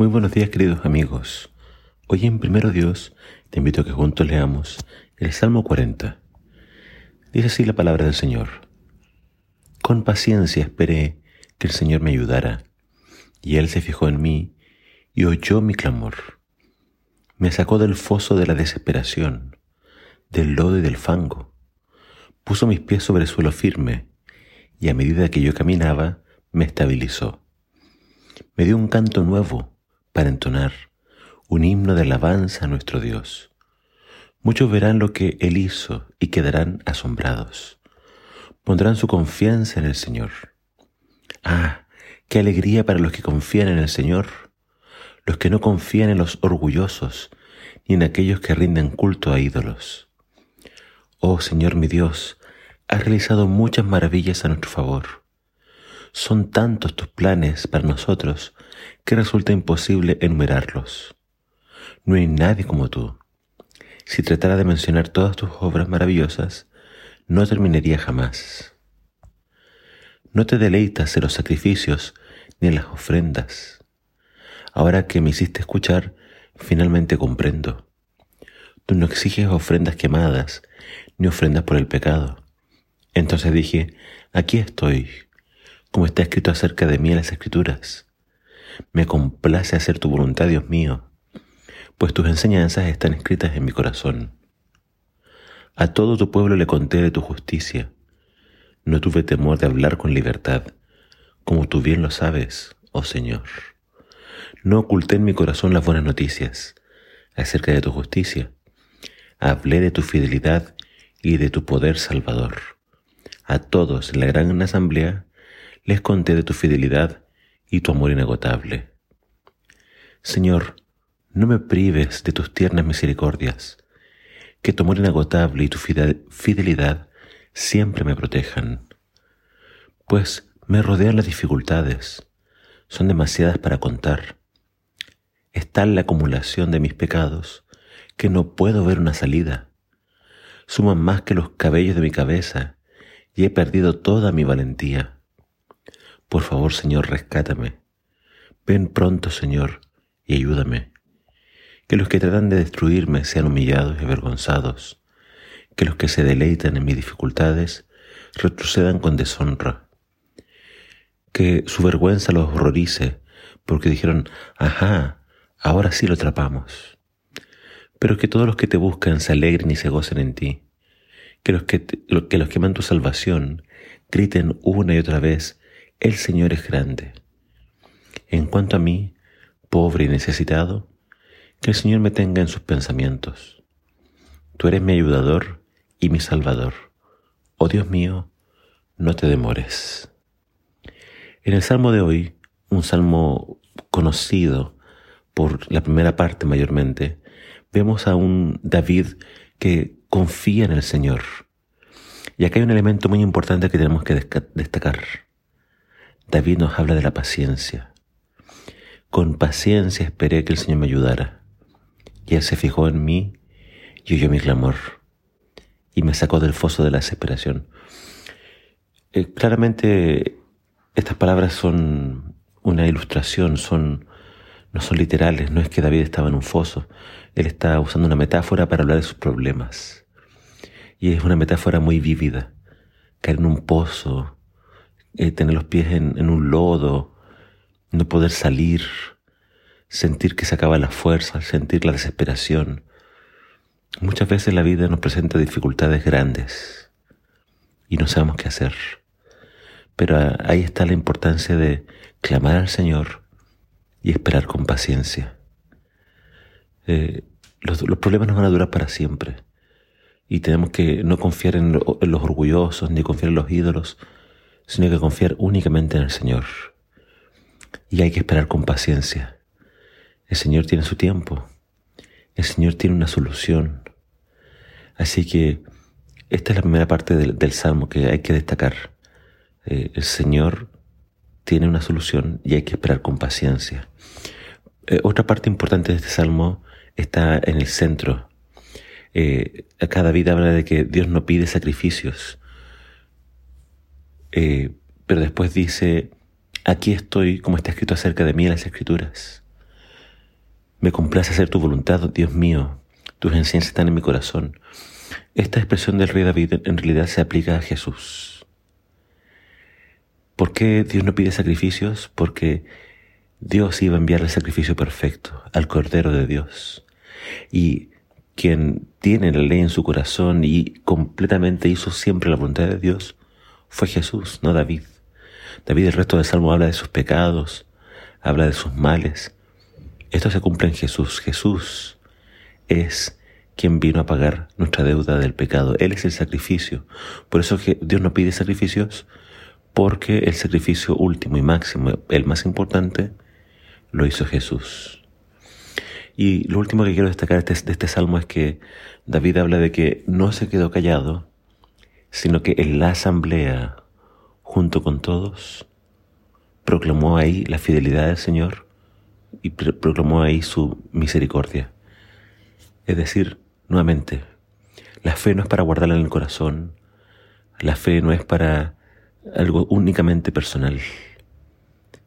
Muy buenos días queridos amigos. Hoy en Primero Dios te invito a que juntos leamos el Salmo 40. Dice así la palabra del Señor. Con paciencia esperé que el Señor me ayudara, y Él se fijó en mí y oyó mi clamor. Me sacó del foso de la desesperación, del lodo y del fango. Puso mis pies sobre el suelo firme, y a medida que yo caminaba, me estabilizó. Me dio un canto nuevo para entonar un himno de alabanza a nuestro Dios. Muchos verán lo que Él hizo y quedarán asombrados. Pondrán su confianza en el Señor. Ah, qué alegría para los que confían en el Señor, los que no confían en los orgullosos, ni en aquellos que rinden culto a ídolos. Oh Señor mi Dios, has realizado muchas maravillas a nuestro favor. Son tantos tus planes para nosotros que resulta imposible enumerarlos. No hay nadie como tú. Si tratara de mencionar todas tus obras maravillosas, no terminaría jamás. No te deleitas en los sacrificios ni en las ofrendas. Ahora que me hiciste escuchar, finalmente comprendo. Tú no exiges ofrendas quemadas, ni ofrendas por el pecado. Entonces dije, aquí estoy, como está escrito acerca de mí en las escrituras. Me complace hacer tu voluntad, Dios mío, pues tus enseñanzas están escritas en mi corazón. A todo tu pueblo le conté de tu justicia. No tuve temor de hablar con libertad, como tú bien lo sabes, oh Señor. No oculté en mi corazón las buenas noticias acerca de tu justicia. Hablé de tu fidelidad y de tu poder salvador. A todos en la gran asamblea les conté de tu fidelidad y tu amor inagotable. Señor, no me prives de tus tiernas misericordias, que tu amor inagotable y tu fidelidad siempre me protejan, pues me rodean las dificultades, son demasiadas para contar. Es tal la acumulación de mis pecados que no puedo ver una salida. Suman más que los cabellos de mi cabeza y he perdido toda mi valentía. Por favor, Señor, rescátame. Ven pronto, Señor, y ayúdame. Que los que tratan de destruirme sean humillados y avergonzados. Que los que se deleitan en mis dificultades retrocedan con deshonra. Que su vergüenza los horrorice, porque dijeron, ajá, ahora sí lo atrapamos. Pero que todos los que te buscan se alegren y se gocen en ti. Que los que, que los que aman tu salvación griten una y otra vez, el Señor es grande. En cuanto a mí, pobre y necesitado, que el Señor me tenga en sus pensamientos. Tú eres mi ayudador y mi salvador. Oh Dios mío, no te demores. En el salmo de hoy, un salmo conocido por la primera parte mayormente, vemos a un David que confía en el Señor. Y acá hay un elemento muy importante que tenemos que destacar. David nos habla de la paciencia. Con paciencia esperé que el Señor me ayudara. Y Él se fijó en mí y oyó mi clamor. Y me sacó del foso de la desesperación. Eh, claramente estas palabras son una ilustración, son, no son literales, no es que David estaba en un foso. Él está usando una metáfora para hablar de sus problemas. Y es una metáfora muy vívida. Caer en un pozo, eh, tener los pies en, un lodo, no poder salir, sentir que se acaba la fuerza, sentir la desesperación. Muchas veces la vida nos presenta dificultades grandes y no sabemos qué hacer. Pero ahí está la importancia de clamar al Señor y esperar con paciencia. Eh, los, problemas no van a durar para siempre y tenemos que no confiar en los orgullosos ni confiar en los ídolos, sino que confiar únicamente en el Señor. Y hay que esperar con paciencia. El Señor tiene su tiempo. El Señor tiene una solución. Así que esta es la primera parte del, Salmo que hay que destacar. Eh, el Señor tiene una solución y hay que esperar con paciencia. Eh, otra parte importante de este Salmo está en el centro. Eh, cada vida habla de que Dios no pide sacrificios, eh, pero después dice, aquí estoy como está escrito acerca de mí en las escrituras. Me complace hacer tu voluntad, Dios mío. Tus enseñanzas están en mi corazón. Esta expresión del rey David en realidad se aplica a Jesús. ¿Por qué Dios no pide sacrificios? Porque Dios iba a enviar el sacrificio perfecto al Cordero de Dios. Y quien tiene la ley en su corazón y completamente hizo siempre la voluntad de Dios, fue Jesús, no David. David el resto del Salmo habla de sus pecados, habla de sus males. Esto se cumple en Jesús. Jesús es quien vino a pagar nuestra deuda del pecado. Él es el sacrificio. Por eso que Dios no pide sacrificios, porque el sacrificio último y máximo, el más importante, lo hizo Jesús. Y lo último que quiero destacar de este, de este salmo es que David habla de que no se quedó callado, sino que en la asamblea, junto con todos, proclamó ahí la fidelidad del Señor y proclamó ahí su misericordia. Es decir, nuevamente, la fe no es para guardarla en el corazón, la fe no es para algo únicamente personal.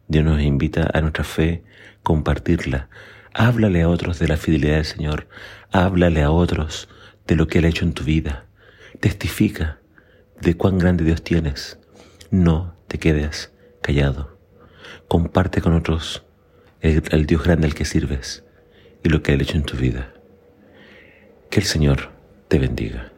Dios nos invita a nuestra fe compartirla. Háblale a otros de la fidelidad del Señor. Háblale a otros de lo que Él ha hecho en tu vida. Testifica de cuán grande Dios tienes. No te quedes callado. Comparte con otros el, Dios grande al que sirves y lo que ha hecho en tu vida. Que el Señor te bendiga.